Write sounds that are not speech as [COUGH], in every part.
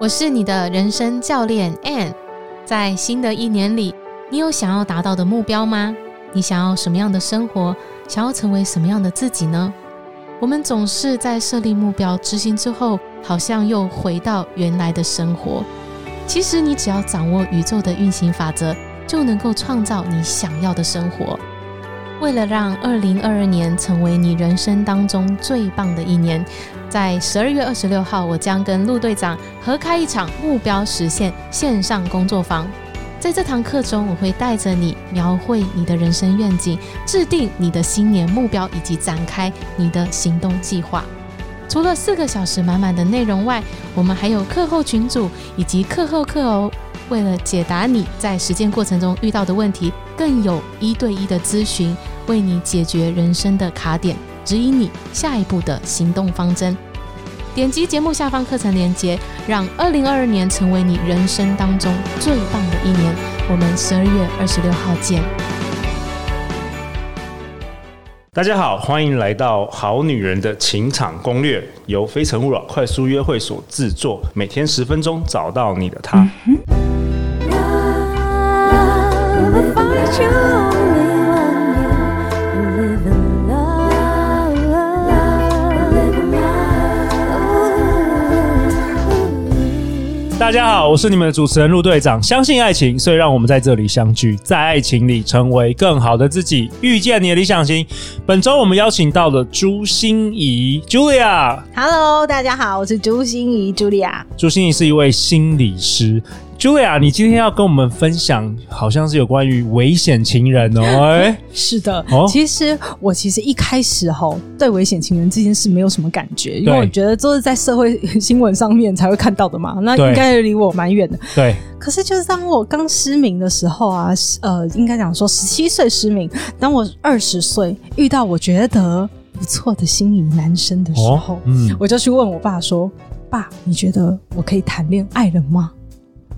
我是你的人生教练 Ann。在新的一年里，你有想要达到的目标吗？你想要什么样的生活？想要成为什么样的自己呢？我们总是在设立目标、执行之后，好像又回到原来的生活。其实，你只要掌握宇宙的运行法则，就能够创造你想要的生活。为了让二零二二年成为你人生当中最棒的一年，在十二月二十六号，我将跟陆队长合开一场目标实现线上工作坊。在这堂课中，我会带着你描绘你的人生愿景，制定你的新年目标，以及展开你的行动计划。除了四个小时满满的内容外，我们还有课后群组以及课后课哦。为了解答你在实践过程中遇到的问题，更有一对一的咨询，为你解决人生的卡点，指引你下一步的行动方针。点击节目下方课程链接，让二零二二年成为你人生当中最棒的一年。我们十二月二十六号见。大家好，欢迎来到《好女人的情场攻略》，由非诚勿扰快速约会所制作，每天十分钟，找到你的他。嗯大家好，我是你们的主持人陆队长。相信爱情，所以让我们在这里相聚，在爱情里成为更好的自己，遇见你的理想型。本周我们邀请到了朱心怡 Julia。Hello，大家好，我是朱心怡 Julia。朱心怡是一位心理师。Julia，你今天要跟我们分享，好像是有关于危险情人哦。[LAUGHS] 哎，是的，哦，其实我其实一开始哈对危险情人这件事没有什么感觉，因为我觉得都是在社会新闻上面才会看到的嘛，那应该离我蛮远的。对。可是就是当我刚失明的时候啊，呃，应该讲说十七岁失明，当我二十岁遇到我觉得不错的心仪男生的时候，哦，嗯，我就去问我爸说：“爸，你觉得我可以谈恋爱了吗？”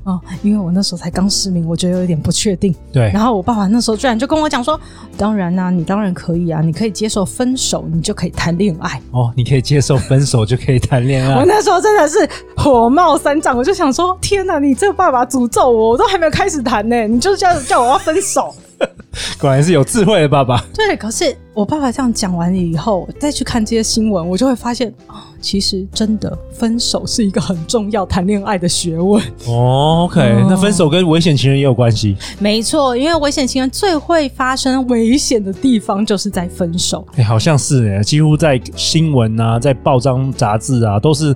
哦，因为我那时候才刚失明，我觉得有点不确定。对。然后我爸爸那时候居然就跟我讲说：“当然啦、啊，你当然可以啊，你可以接受分手，你就可以谈恋爱。”哦，你可以接受分手就可以谈恋爱。[LAUGHS] 我那时候真的是火冒三丈，我就想说：“天哪，你这个爸爸诅咒我，我都还没有开始谈呢，你就叫叫我要分手。” [LAUGHS] 果然是有智慧的爸爸。对，可是我爸爸这样讲完以后，再去看这些新闻，我就会发现哦，其实真的分手是一个很重要谈恋爱的学问。哦，OK，哦，那分手跟危险情人也有关系？没错，因为危险情人最会发生危险的地方就是在分手。哎，好像是哎，几乎在新闻啊，在报章杂志啊，都是。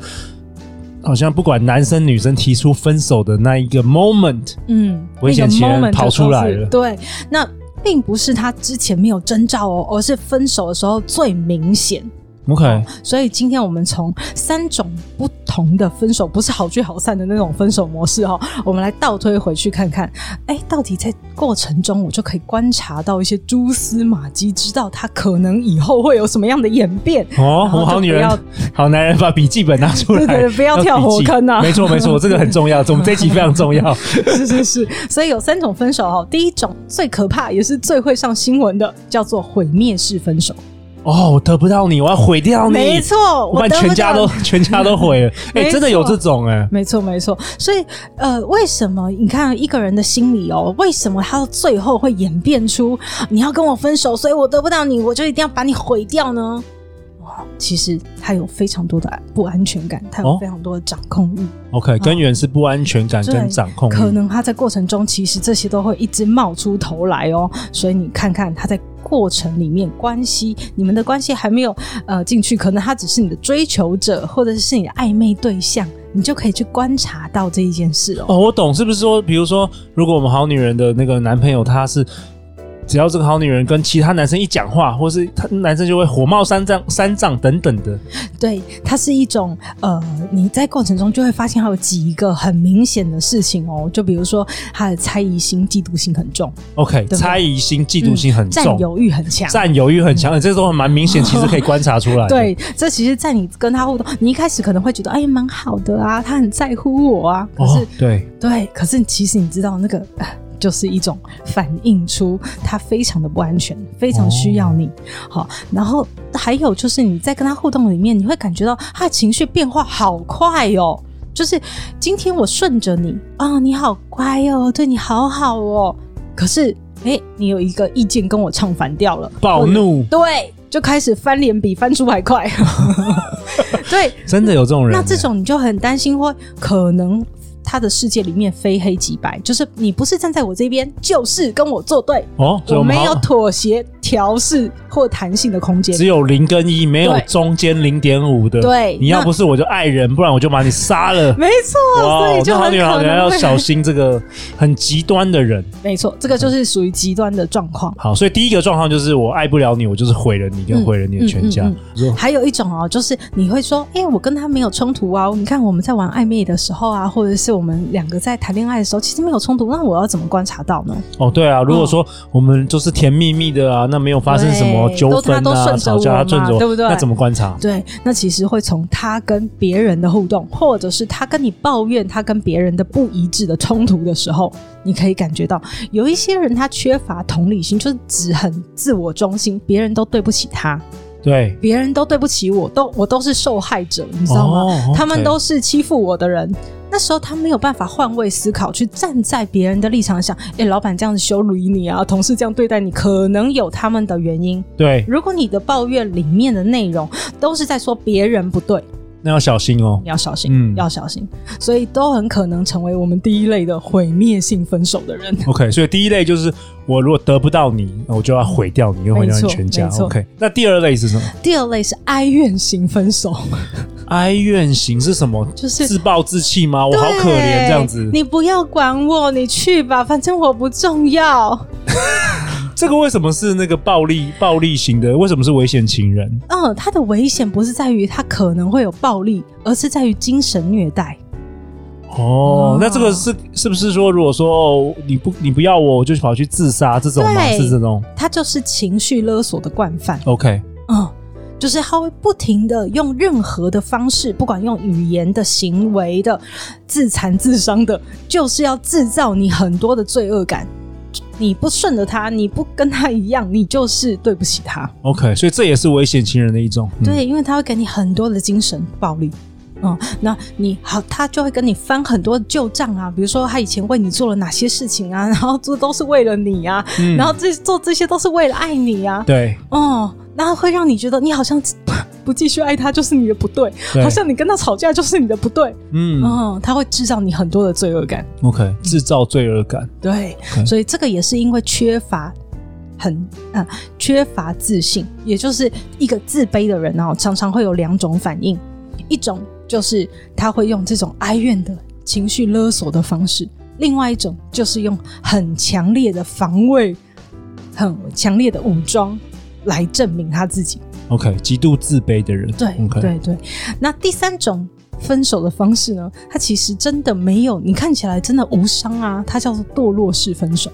好像不管男生女生提出分手的那一个 moment，嗯，危险期跑出来了。对，那并不是他之前没有征兆哦，而是分手的时候最明显。OK，哦，所以今天我们从三种不同的分手，不是好聚好散的那种分手模式哈，我们来倒推回去看看，哎，到底在过程中我就可以观察到一些蛛丝马迹，知道他可能以后会有什么样的演变。哦，我好女人，好男人，把笔记本拿出来，对对，不要跳火坑啊！没错没错，这个很重要，我们这一集非常重要。是是是，[LAUGHS] 所以有三种分手哈，第一种最可怕也是最会上新闻的，叫做毁灭式分手。哦，我得不到你，我要毁掉你。没错，我把全家都 [LAUGHS] 全家都毁了。哎、欸，真的有这种哎、欸。没错没错，所以呃，为什么你看一个人的心理哦？为什么他到最后会演变出你要跟我分手，所以我得不到你，我就一定要把你毁掉呢？哇，其实他有非常多的不安全感，他有非常多的掌控欲。哦、OK，根源是不安全感跟掌控欲。可能他在过程中，其实这些都会一直冒出头来哦。所以你看看他在。过程里面关系，你们的关系还没有呃进去，可能他只是你的追求者，或者是你的暧昧对象，你就可以去观察到这一件事哦。哦，我懂，是不是说，比如说，如果我们好女人的那个男朋友他是。只要这个好女人跟其他男生一讲话，或是他男生就会火冒三丈、三丈等等的。对，它是一种呃，你在过程中就会发现，还有几个很明显的事情哦。就比如说，他的猜疑心、嫉妒心很重。OK，猜疑心、嫉妒心很重，占有欲很强，占有欲很强，嗯、这都蛮明显，其实可以观察出来。[LAUGHS] 对，这其实，在你跟他互动，你一开始可能会觉得，哎，蛮好的啊，他很在乎我啊。可是，哦、对对，可是其实你知道那个。就是一种反映出他非常的不安全，非常需要你。好、哦，然后还有就是你在跟他互动里面，你会感觉到他的情绪变化好快哟、哦。就是今天我顺着你啊、哦，你好乖哦，对你好好哦。可是，哎，你有一个意见跟我唱反调了，暴怒，对，就开始翻脸比翻书还快。[LAUGHS] 对，真的有这种人。那这种你就很担心，会可能。他的世界里面非黑即白，就是你不是站在我这边，就是跟我作对哦。我没有妥协、调试或弹性的空间，只有零跟一，没有中间零点五的。对，你要不是我就爱人，不然我就把你杀了。没错，所以就很可能要小心这个很极端的人。没错，这个就是属于极端的状况。好，所以第一个状况就是我爱不了你，我就是毁了你，跟毁了你的全家。嗯嗯嗯、还有一种哦，就是你会说，哎、欸，我跟他没有冲突啊。你看我们在玩暧昧的时候啊，或者是我们两个在谈恋爱的时候，其实没有冲突，那我要怎么观察到呢？哦，对啊，如果说我们就是甜蜜蜜的啊，那没有发生什么纠纷啊、吵架、顺着，对不对？那怎么观察？对，那其实会从他跟别人的互动，或者是他跟你抱怨他跟别人的不一致的冲突的时候，你可以感觉到有一些人他缺乏同理心，就是只很自我中心，别人都对不起他。对，别人都对不起我，都我都是受害者，你知道吗？他们都是欺负我的人。那时候他没有办法换位思考，去站在别人的立场想，哎，老板这样子羞辱你啊，同事这样对待你，可能有他们的原因。对，如果你的抱怨里面的内容都是在说别人不对。那要小心哦，要小心，嗯，要小心，所以都很可能成为我们第一类的毁灭性分手的人。OK，所以第一类就是我如果得不到你，我就要毁掉你，又毁掉你全家。OK，那第二类是什么？第二类是哀怨型分手。哀怨型是什么？就是自暴自弃吗？我好可怜这样子。你不要管我，你去吧，反正我不重要。[LAUGHS] 这个为什么是那个暴力暴力型的？为什么是危险情人？嗯，他的危险不是在于他可能会有暴力，而是在于精神虐待。哦，那这个是是不是说，如果说哦，你不你不要我，我就跑去自杀这种吗？是这种？他就是情绪勒索的惯犯。OK，嗯，就是他会不停的用任何的方式，不管用语言的、行为的、自残自伤的，就是要制造你很多的罪恶感。你不顺着他，你不跟他一样，你就是对不起他。OK，所以这也是危险情人的一种。嗯、对，因为他会给你很多的精神暴力。嗯，那你好，他就会跟你翻很多旧账啊，比如说他以前为你做了哪些事情啊，[LAUGHS] 然后这都是为了你啊，嗯、然后这做这些都是为了爱你啊。对，哦、嗯，那会让你觉得你好像。[LAUGHS] 不继续爱他就是你的不对，对，好像你跟他吵架就是你的不对。嗯，嗯，他会制造你很多的罪恶感。OK，制造罪恶感。对，okay. 所以这个也是因为缺乏很啊、呃、缺乏自信，也就是一个自卑的人哦，常常会有两种反应，一种就是他会用这种哀怨的情绪勒索的方式，另外一种就是用很强烈的防卫、很强烈的武装来证明他自己。OK，极度自卑的人。对，okay. 对对。那第三种分手的方式呢？它其实真的没有，你看起来真的无伤啊。它叫做堕落式分手。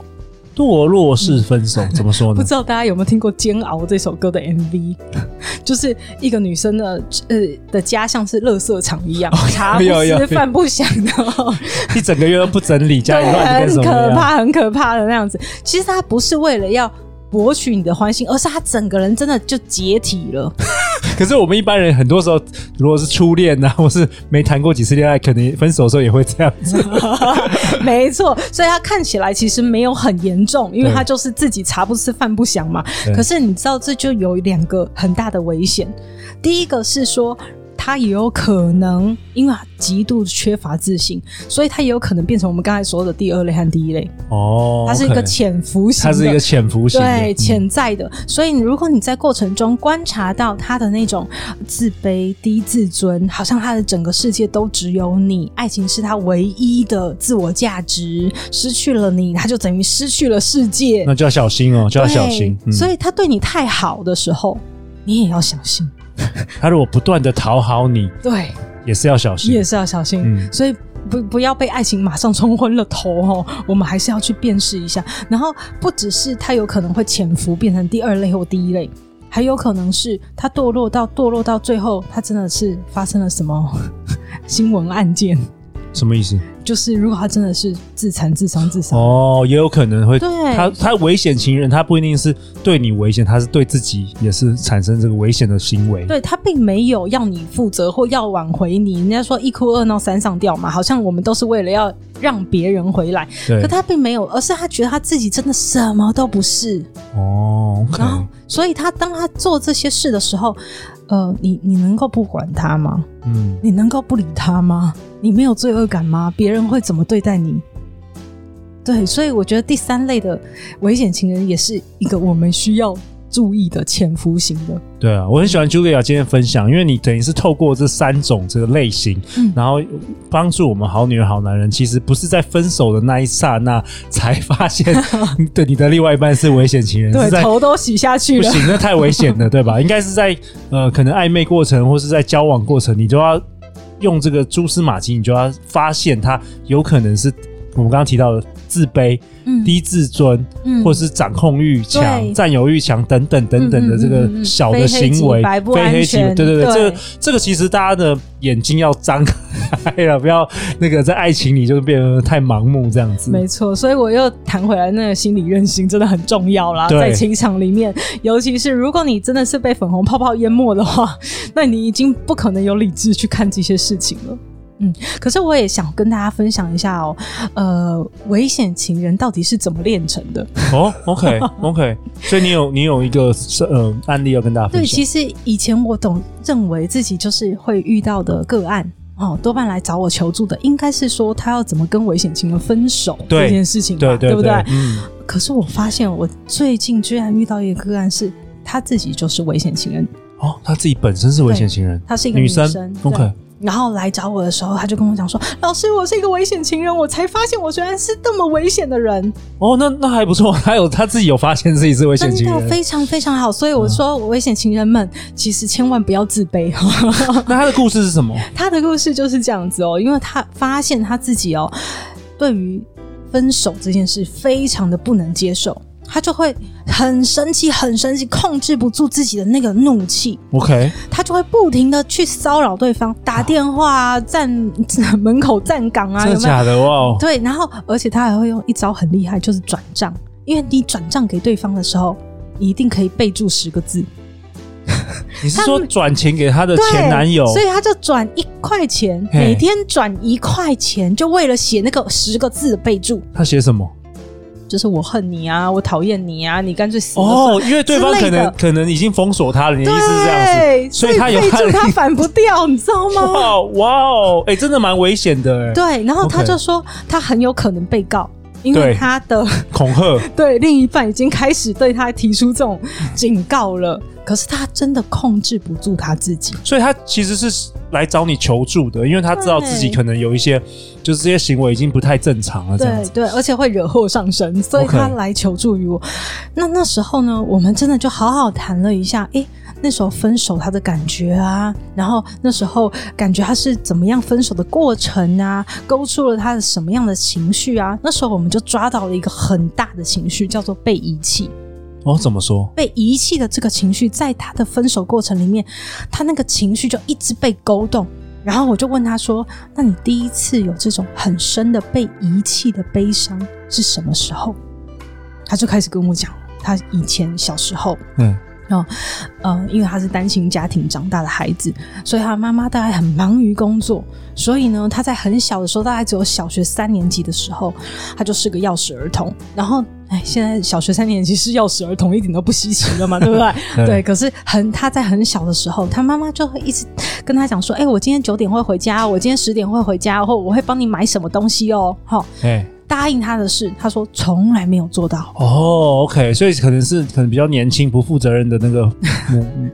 堕落式分手、嗯、[LAUGHS] 怎么说呢？不知道大家有没有听过《煎熬》这首歌的 MV？[LAUGHS] 就是一个女生的呃的家像是垃圾场一样，茶不思饭不想的，[LAUGHS] 一整个月都不整理，家里乱很可怕，很可怕的那样子。其实她不是为了要。博取你的欢心，而是他整个人真的就解体了。[LAUGHS] 可是我们一般人很多时候，如果是初恋啊，或是没谈过几次恋爱，可能分手的时候也会这样子。[LAUGHS] 没错，所以他看起来其实没有很严重，因为他就是自己茶不思饭不想嘛。可是你知道，这就有两个很大的危险。第一个是说。他也有可能因为极度缺乏自信，所以他也有可能变成我们刚才说的第二类和第一类。哦，他是一个潜伏型的，他是一个潜伏型的，对，潜在的。所以，如果你在过程中观察到他的那种自卑、低自尊，好像他的整个世界都只有你，爱情是他唯一的自我价值，失去了你，他就等于失去了世界。那就要小心哦，就要小心。嗯，所以，他对你太好的时候，你也要小心。[LAUGHS] 他如果不断的讨好你，对，也是要小心，也是要小心。嗯，所以不不要被爱情马上冲昏了头哦。我们还是要去辨识一下。然后不只是他有可能会潜伏变成第二类或第一类，还有可能是他堕落到堕落到最后，他真的是发生了什么 [LAUGHS] 新闻案件？什么意思？就是如果他真的是自残、自伤、自杀，哦，也有可能会。对，他他危险情人，他不一定是对你危险，他是对自己也是产生这个危险的行为。对，他并没有要你负责或要挽回你。人家说一哭二闹三上吊嘛，好像我们都是为了要让别人回来，可他并没有，而是他觉得他自己真的什么都不是。哦，okay，然后所以他当他做这些事的时候。呃，你你能够不管他吗？嗯，你能够不理他吗？你没有罪恶感吗？别人会怎么对待你？对，所以我觉得第三类的危险情人也是一个我们需要。注意的潜伏型的，对啊，我很喜欢 Julia 今天分享，因为你等于是透过这三种这个类型，嗯、然后帮助我们好女人好男人，其实不是在分手的那一刹那才发现，[LAUGHS] 对你的另外一半是危险情人，对，头都洗下去了，不行，那太危险了，对吧？[LAUGHS] 应该是在呃，可能暧昧过程或是在交往过程，你就要用这个蛛丝马迹，你就要发现他有可能是我们刚刚提到的。自卑、嗯、低自尊，嗯、或是掌控欲强、占有欲强等等等等的这个小的行为，非黑即白，对对对，對这个这个其实大家的眼睛要张开了，不要那个在爱情里就变得太盲目这样子。没错，所以我又谈回来，那个心理韧性真的很重要啦，在情场里面，尤其是如果你真的是被粉红泡泡淹没的话，[LAUGHS] 那你已经不可能有理智去看这些事情了。嗯，可是我也想跟大家分享一下哦，呃，危险情人到底是怎么炼成的？哦，OK，OK. [LAUGHS] 所以你有你有一个呃案例要跟大家分享。对，其实以前我总认为自己就是会遇到的个案哦，多半来找我求助的，应该是说他要怎么跟危险情人分手这件事情吧，对，对，对，对，对不对？嗯。可是我发现我最近居然遇到一个个案，是他自己就是危险情人哦，他自己本身是危险情人，他是一个女生，OK。然后来找我的时候，他就跟我讲说：“老师，我是一个危险情人，我才发现我居然是这么危险的人。”哦，那那还不错，还有他自己有发现自己是危险情人，真的非常非常好。所以我说，我危险情人们其实千万不要自卑。[LAUGHS] 那他的故事是什么？[LAUGHS] 他的故事就是这样子哦，因为他发现他自己哦，对于分手这件事非常的不能接受。他就会很生气，很生气，控制不住自己的那个怒气。OK，他就会不停的去骚扰对方，打电话啊，[LAUGHS] 站门口站岗啊，真的假的哇？哦，对，然后而且他还会用一招很厉害，就是转账。因为你转账给对方的时候，你一定可以备注十个字。[LAUGHS] 你是说转钱给他的前男友？[LAUGHS] 所以他就转一块钱，每天转一块钱，就为了写那个十个字的备注。他写什么？就是我恨你啊，我讨厌你啊，你干脆死哦！因为对方可能可能已经封锁他了，你的意思是这样子，所以他有他反不掉，你知道吗？[LAUGHS] 哇哇哦！哎、欸，真的蛮危险的欸。对，然后他就说他很有可能被告，因为他的恐吓，[LAUGHS] 对另一半已经开始对他提出这种警告了。可是他真的控制不住他自己，所以他其实是来找你求助的，因为他知道自己可能有一些，就是这些行为已经不太正常了，这样。对对，而且会惹祸上身，所以他来求助于我。那那时候呢，我们真的就好好谈了一下，诶，那时候分手他的感觉啊，然后那时候感觉他是怎么样分手的过程啊，勾出了他的什么样的情绪啊？那时候我们就抓到了一个很大的情绪，叫做被遗弃。哦，怎么说？被遗弃的这个情绪，在他的分手过程里面，他那个情绪就一直被勾动。然后我就问他说：“那你第一次有这种很深的被遗弃的悲伤是什么时候？”他就开始跟我讲，他以前小时候，嗯。哦，呃，因为他是单亲家庭长大的孩子，所以他妈妈大概很忙于工作，所以呢，他在很小的时候，大概只有小学三年级的时候，他就是个钥匙儿童。然后，哎，现在小学三年级是钥匙儿童一点都不稀奇了嘛，对不对？[LAUGHS] 对，对。可是很他在很小的时候，他妈妈就会一直跟他讲说：“哎，我今天九点会回家，我今天十点会回家，或我会帮你买什么东西哦。”好，哎。答应他的事，他说从来没有做到。哦，OK，所以可能是可能比较年轻、不负责任的那个，[LAUGHS] 嗯，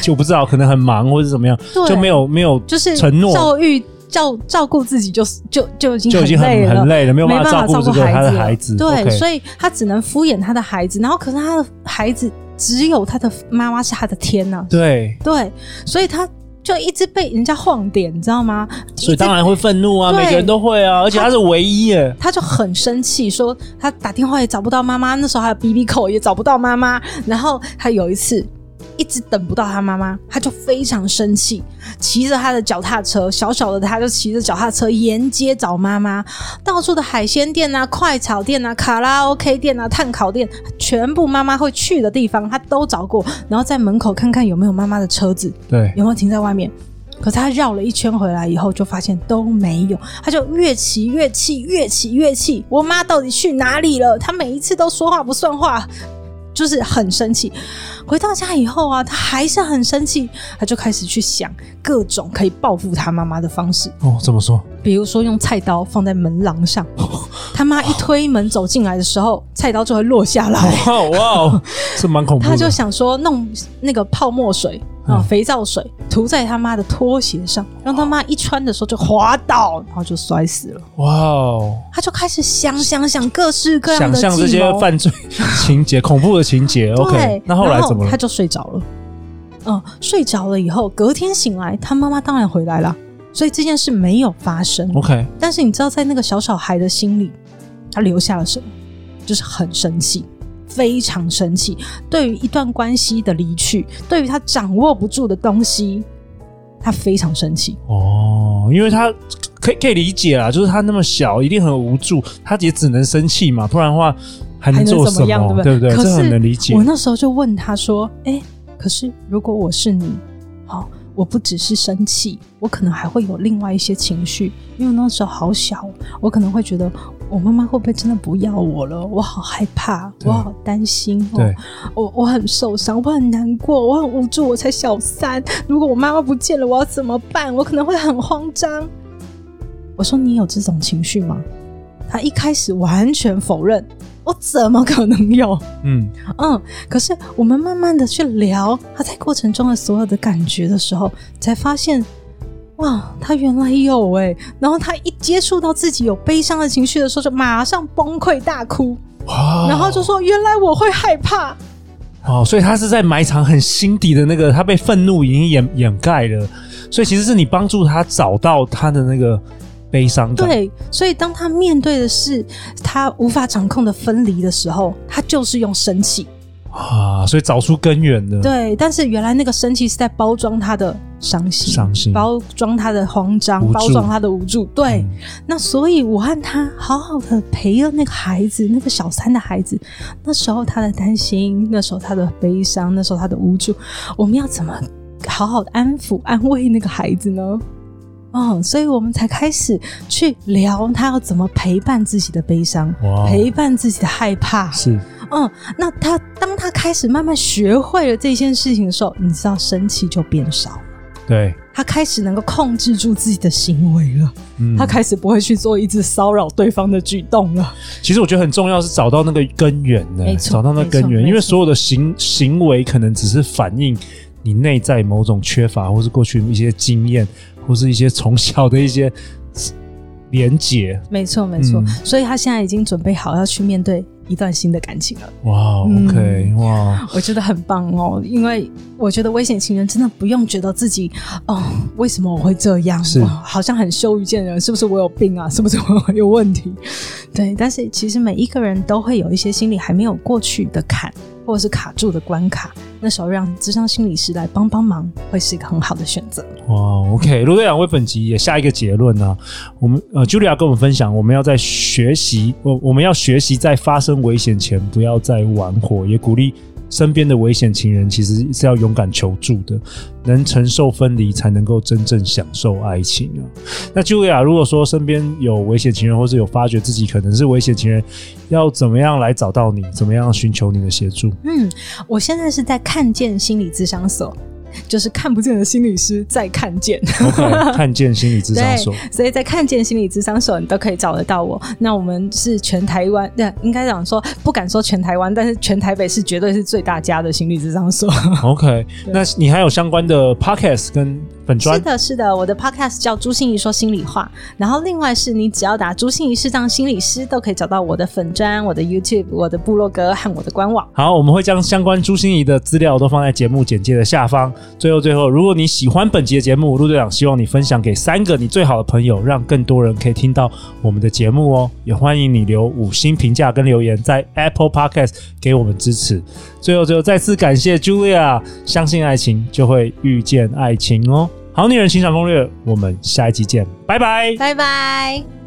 就不知道可能很忙或者怎么样，就没有没有就是承诺教育照照顾自己就，就就就已经就已经很很累了，没有办法照顾这个他的孩子。对、所以他只能敷衍他的孩子，然后可是他的孩子只有他的妈妈是他的天呐、啊。对对，所以他。就一直被人家晃点，你知道吗？所以当然会愤怒啊，每个人都会啊，而且他是唯一耶。他就很生气，说他打电话也找不到妈妈，那时候还有 BB Call 也找不到妈妈。然后他有一次一直等不到他妈妈，他就非常生气，骑着他的脚踏车，小小的他就骑着脚踏车沿街找妈妈，到处的海鲜店啊、快炒店啊、卡拉 OK 店啊、炭烤店，全部妈妈会去的地方，他都找过，然后在门口看看有没有妈妈的车子，对，有没有停在外面。可是他绕了一圈回来以后，就发现都没有，他就越骑越气，越骑越气。我妈到底去哪里了？他每一次都说话不算话，就是很生气。回到家以后啊，他还是很生气，他就开始去想各种可以报复他妈妈的方式。哦，怎么说？比如说用菜刀放在门廊上，[LAUGHS] 他妈一推门走进来的时候，菜刀就会落下来。哇哇，是蛮恐怖的。他就想说弄那个泡沫水。啊、哦！肥皂水涂在他妈的拖鞋上，让他妈一穿的时候就滑倒，然后就摔死了。哇哦！他就开始想想想各式各样的想象这些犯罪情节、恐怖的情节。[LAUGHS] OK，那后来怎么了？他就睡着了。嗯，睡着了以后，隔天醒来，他妈妈当然回来了，所以这件事没有发生。OK，但是你知道，在那个小小孩的心里，他留下了什么？就是很生气。非常生气，对于一段关系的离去，对于他掌握不住的东西，他非常生气。哦，因为他可以可以理解啦，就是他那么小，一定很无助，他也只能生气嘛，不然的话还能做什么？对不对？可是这很能理解。我那时候就问他说：“哎，可是如果我是你，好。”我不只是生气，我可能还会有另外一些情绪，因为那时候好小，我可能会觉得我妈妈会不会真的不要我了？我好害怕，我好担心，对，我我很受伤，我很难过，我很无助，我才小三，如果我妈妈不见了，我要怎么办？我可能会很慌张。我说你有这种情绪吗？他一开始完全否认。我怎么可能有？嗯嗯，可是我们慢慢的去聊他在过程中的所有的感觉的时候，才发现，哇，他原来有哎、欸。然后他一接触到自己有悲伤的情绪的时候，就马上崩溃大哭。哇！然后就说：“原来我会害怕。”哦，所以他是在埋藏很心底的那个，他被愤怒已经掩掩盖了。所以其实是你帮助他找到他的那个。悲伤。对，所以当他面对的是他无法掌控的分离的时候，他就是用生气啊，所以找出根源的。对，但是原来那个生气是在包装他的伤心，伤心，包装他的慌张，包装他的无助。对，嗯、那所以我和他好好的陪了那个孩子，那个小三的孩子，那时候他的担心，那时候他的悲伤，那时候他的无助，我们要怎么好好的安抚、安慰那个孩子呢？哦，所以我们才开始去聊他要怎么陪伴自己的悲伤，陪伴自己的害怕。是，嗯，那他当他开始慢慢学会了这件事情的时候，你知道生气就变少了。对，他开始能够控制住自己的行为了。嗯，他开始不会去做一直骚扰对方的举动了。其实我觉得很重要是找到那个根源的，没错，找到那根源，因为所有的行行为可能只是反映你内在某种缺乏，或是过去一些经验。或是一些从小的一些 [LAUGHS] 连结，没错没错，嗯，所以他现在已经准备好要去面对一段新的感情了。哇，OK，哇，[LAUGHS] 我觉得很棒哦，因为我觉得危险情人真的不用觉得自己哦，为什么我会这样？是，好像很羞于见人，是不是我有病啊？[LAUGHS] 是不是我有问题？对，但是其实每一个人都会有一些心里还没有过去的坎。或是卡住的关卡，那时候让智商心理师来帮帮忙，会是一个很好的选择。哇，OK，路队长为本集也下一个结论呢、我们呃，Julia 跟我们分享，我们要在学习，我我们要学习在发生危险前不要再玩火，也鼓励。身边的危险情人其实是要勇敢求助的，能承受分离，才能够真正享受爱情啊。那 Julia，如果说身边有危险情人，或是有发觉自己可能是危险情人，要怎么样来找到你？怎么样寻求你的协助？嗯，我现在是在看见心理咨商所。就是看不见的心理师在看见，OK，[LAUGHS] 看见心理智商所，所以在看见心理智商所，你都可以找得到我。那我们是全台湾，那，应该讲说不敢说全台湾，但是全台北是绝对是最大家的心理智商所。OK，[LAUGHS] 那你还有相关的 Podcast 跟粉专。是的，是的，我的 podcast 叫朱心怡说心里话。然后另外是你只要打朱心怡视障心理师，都可以找到我的粉专、我的 YouTube、我的部落格和我的官网。好，我们会将相关朱心怡的资料都放在节目简介的下方。最后，最后，如果你喜欢本集的节目，陆队长希望你分享给三个你最好的朋友，让更多人可以听到我们的节目哦。也欢迎你留五星评价跟留言，在 Apple Podcast 给我们支持。最后，最后，再次感谢 Julia，相信爱情就会遇见爱情哦。好女人情场攻略，我们下一集见，拜拜，拜拜。